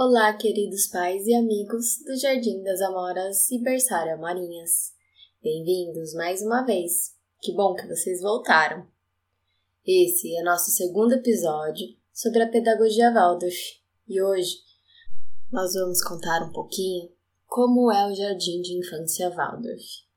Olá, queridos pais e amigos do Jardim das Amoras e Berçário Amorinhas. Bem-vindos mais uma vez. Que bom que vocês voltaram. Esse é nosso segundo episódio sobre a pedagogia Waldorf e hoje nós vamos contar um pouquinho como é o Jardim de Infância Waldorf.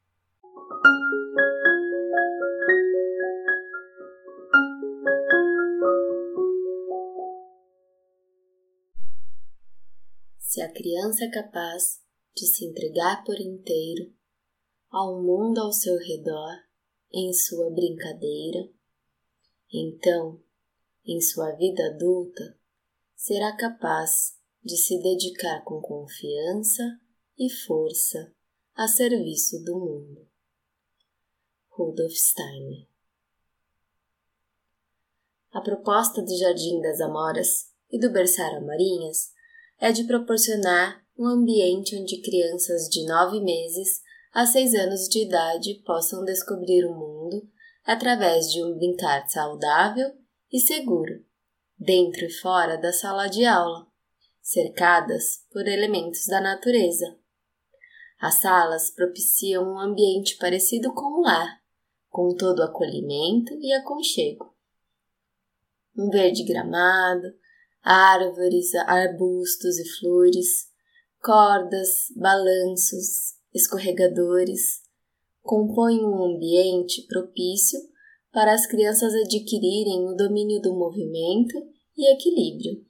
Se a criança é capaz de se entregar por inteiro ao mundo ao seu redor em sua brincadeira, então, em sua vida adulta, será capaz de se dedicar com confiança e força a serviço do mundo. Rudolf Steiner A proposta do Jardim das Amoras e do Berçário Marinhas é de proporcionar um ambiente onde crianças de nove meses a seis anos de idade possam descobrir o mundo através de um brincar saudável e seguro, dentro e fora da sala de aula, cercadas por elementos da natureza. As salas propiciam um ambiente parecido com o lar, com todo o acolhimento e aconchego. Um verde gramado, árvores, arbustos e flores, cordas, balanços, escorregadores, compõem um ambiente propício para as crianças adquirirem o domínio do movimento e equilíbrio.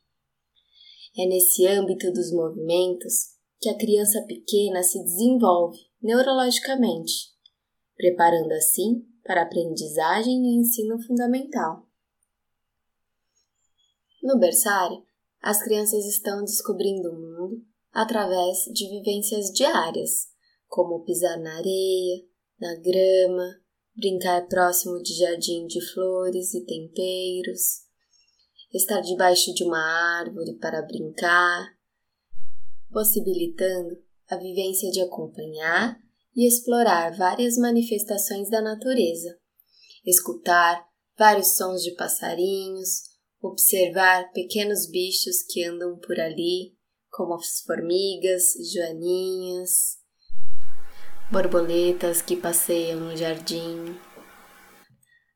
É nesse âmbito dos movimentos que a criança pequena se desenvolve neurologicamente, preparando assim para a aprendizagem e ensino fundamental. No berçário, as crianças estão descobrindo o mundo através de vivências diárias, como pisar na areia, na grama, brincar próximo de jardim de flores e temperos, estar debaixo de uma árvore para brincar, possibilitando a vivência de acompanhar e explorar várias manifestações da natureza, escutar vários sons de passarinhos, observar pequenos bichos que andam por ali, como as formigas, joaninhas, borboletas que passeiam no jardim.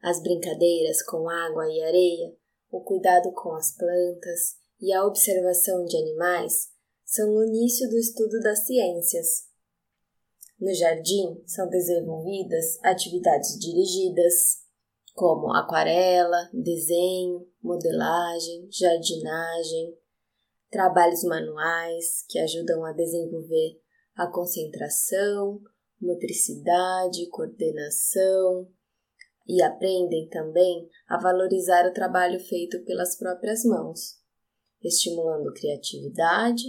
As brincadeiras com água e areia, o cuidado com as plantas e a observação de animais são o início do estudo das ciências. No jardim são desenvolvidas atividades dirigidas, como aquarela, desenho, modelagem, jardinagem, trabalhos manuais que ajudam a desenvolver a concentração, motricidade, coordenação e aprendem também a valorizar o trabalho feito pelas próprias mãos, estimulando criatividade,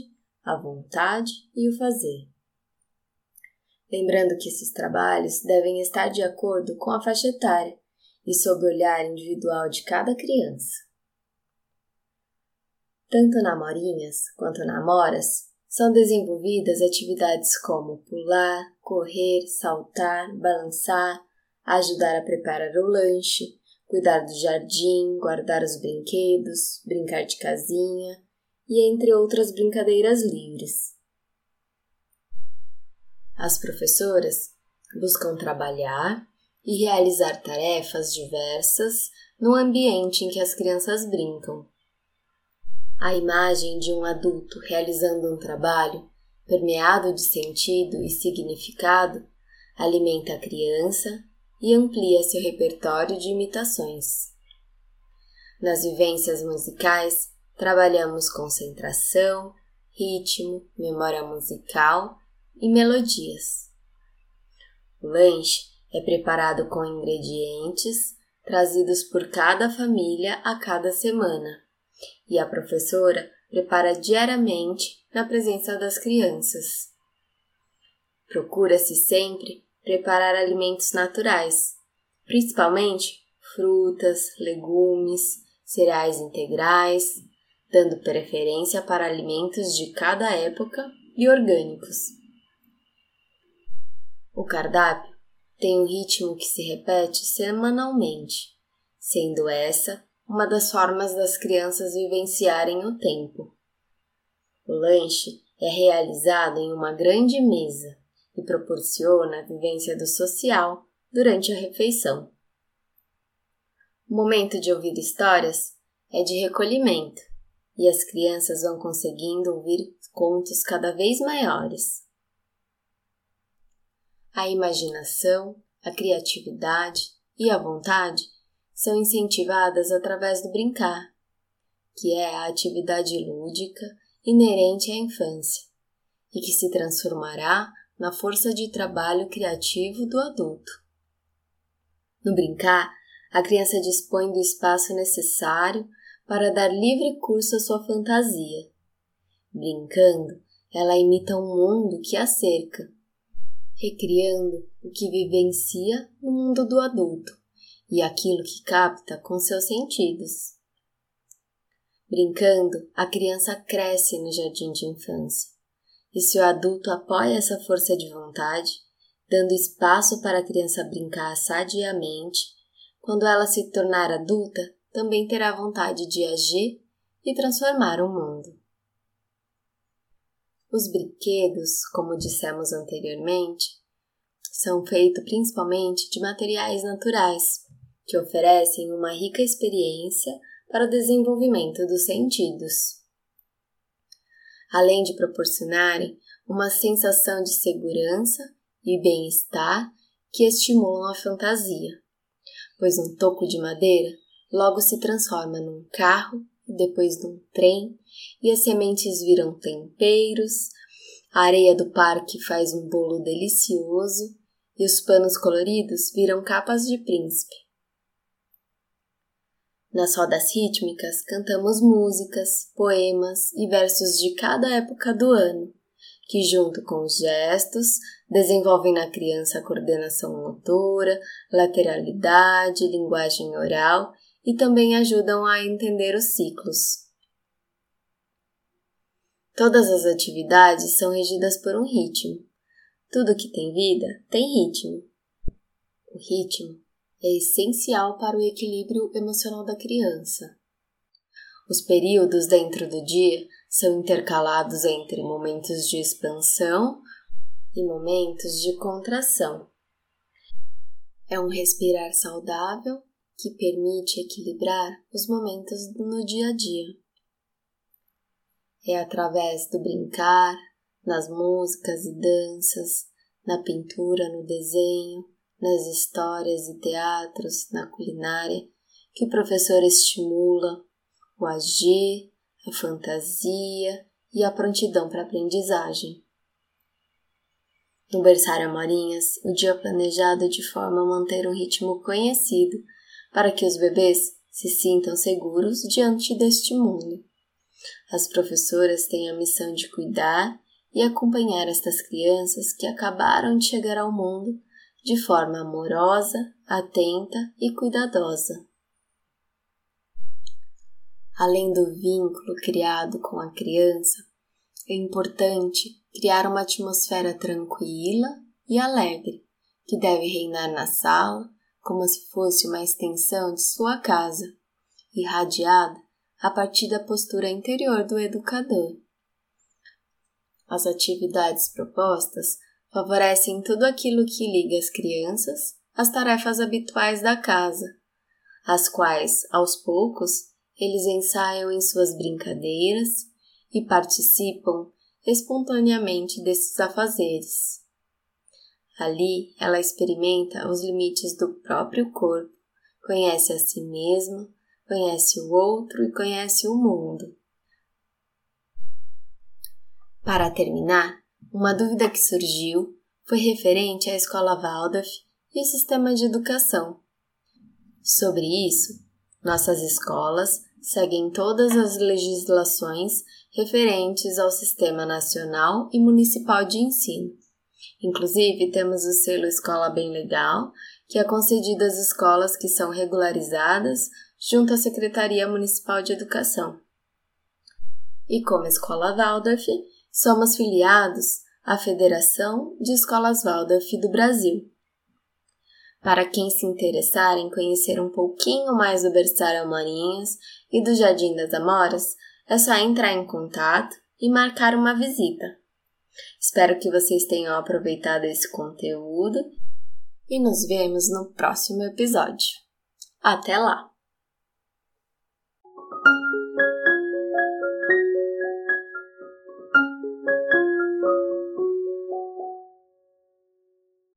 a vontade e o fazer. Lembrando que esses trabalhos devem estar de acordo com a faixa etária e sob o olhar individual de cada criança. Tanto na Morinhas quanto na Moras são desenvolvidas atividades como pular, correr, saltar, balançar, ajudar a preparar o lanche, cuidar do jardim, guardar os brinquedos, brincar de casinha e entre outras brincadeiras livres. As professoras buscam trabalhar e realizar tarefas diversas no ambiente em que as crianças brincam. A imagem de um adulto realizando um trabalho permeado de sentido e significado alimenta a criança e amplia seu repertório de imitações. Nas vivências musicais, trabalhamos concentração, ritmo, memória musical e melodias. O lanche é preparado com ingredientes trazidos por cada família a cada semana, e a professora prepara diariamente na presença das crianças. Procura-se sempre preparar alimentos naturais, principalmente frutas, legumes, cereais integrais, dando preferência para alimentos de cada época e orgânicos. O cardápio tem um ritmo que se repete semanalmente, sendo essa uma das formas das crianças vivenciarem o tempo. O lanche é realizado em uma grande mesa e proporciona a vivência do social durante a refeição. O momento de ouvir histórias é de recolhimento e as crianças vão conseguindo ouvir contos cada vez maiores. A imaginação, a criatividade e a vontade são incentivadas através do brincar, que é a atividade lúdica inerente à infância e que se transformará na força de trabalho criativo do adulto. No brincar, a criança dispõe do espaço necessário para dar livre curso à sua fantasia. Brincando, ela imita um mundo que a cerca, recriando o que vivencia no mundo do adulto e aquilo que capta com seus sentidos. Brincando, a criança cresce no jardim de infância. E se o adulto apoia essa força de vontade, dando espaço para a criança brincar sadiamente, quando ela se tornar adulta, também terá vontade de agir e transformar o mundo. Os brinquedos, como dissemos anteriormente, são feitos principalmente de materiais naturais, que oferecem uma rica experiência para o desenvolvimento dos sentidos. Além de proporcionarem uma sensação de segurança e bem-estar que estimulam a fantasia, pois um toco de madeira logo se transforma num carro depois num trem, e as sementes viram temperos, a areia do parque faz um bolo delicioso e os panos coloridos viram capas de príncipe. Nas rodas rítmicas cantamos músicas, poemas e versos de cada época do ano, que, junto com os gestos, desenvolvem na criança a coordenação motora, lateralidade, linguagem oral e também ajudam a entender os ciclos. Todas as atividades são regidas por um ritmo. Tudo que tem vida tem ritmo. O ritmo é essencial para o equilíbrio emocional da criança. Os períodos dentro do dia são intercalados entre momentos de expansão e momentos de contração. É um respirar saudável que permite equilibrar os momentos no dia a dia. É através do brincar, nas músicas e danças, na pintura, no desenho, nas histórias e teatros, na culinária, que o professor estimula o agir, a fantasia e a prontidão para a aprendizagem. No berçário Amorinhas, o dia planejado de forma a manter um ritmo conhecido para que os bebês se sintam seguros diante deste mundo. As professoras têm a missão de cuidar e acompanhar estas crianças que acabaram de chegar ao mundo de forma amorosa, atenta e cuidadosa. Além do vínculo criado com a criança, é importante criar uma atmosfera tranquila e alegre que deve reinar na sala como se fosse uma extensão de sua casa, irradiada a partir da postura interior do educador. As atividades propostas favorecem tudo aquilo que liga as crianças às tarefas habituais da casa, as quais, aos poucos, eles ensaiam em suas brincadeiras e participam espontaneamente desses afazeres. Ali ela experimenta os limites do próprio corpo, conhece a si mesma, conhece o outro e conhece o mundo. Para terminar, uma dúvida que surgiu foi referente à escola Waldorf e o sistema de educação. Sobre isso, nossas escolas seguem todas as legislações referentes ao Sistema Nacional e Municipal de Ensino Inclusive, temos o selo Escola Bem Legal, que é concedido às escolas que são regularizadas junto à Secretaria Municipal de Educação. E como Escola Waldorf, somos filiados à Federação de Escolas Waldorf do Brasil. Para quem se interessar em conhecer um pouquinho mais do Berçário Marinhas e do Jardim das Amoras, é só entrar em contato e marcar uma visita. Espero que vocês tenham aproveitado esse conteúdo e nos vemos no próximo episódio. Até lá!